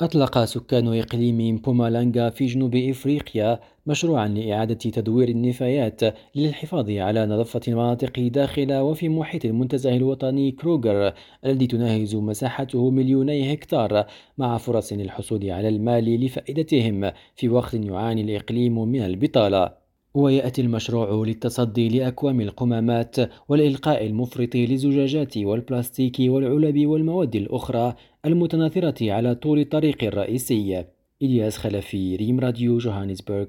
أطلق سكان إقليم بومالانغا في جنوب إفريقيا مشروعا لإعادة تدوير النفايات للحفاظ على نظافة المناطق داخل وفي محيط المنتزه الوطني كروغر الذي تناهز مساحته مليوني هكتار مع فرص للحصول على المال لفائدتهم في وقت يعاني الإقليم من البطالة. ويأتي المشروع للتصدي لأكوام القمامات والإلقاء المفرط للزجاجات والبلاستيك والعلب والمواد الأخرى المتناثرة على طول الطريق الرئيسي. إلياس خلفي ريم راديو جوهانسبرغ.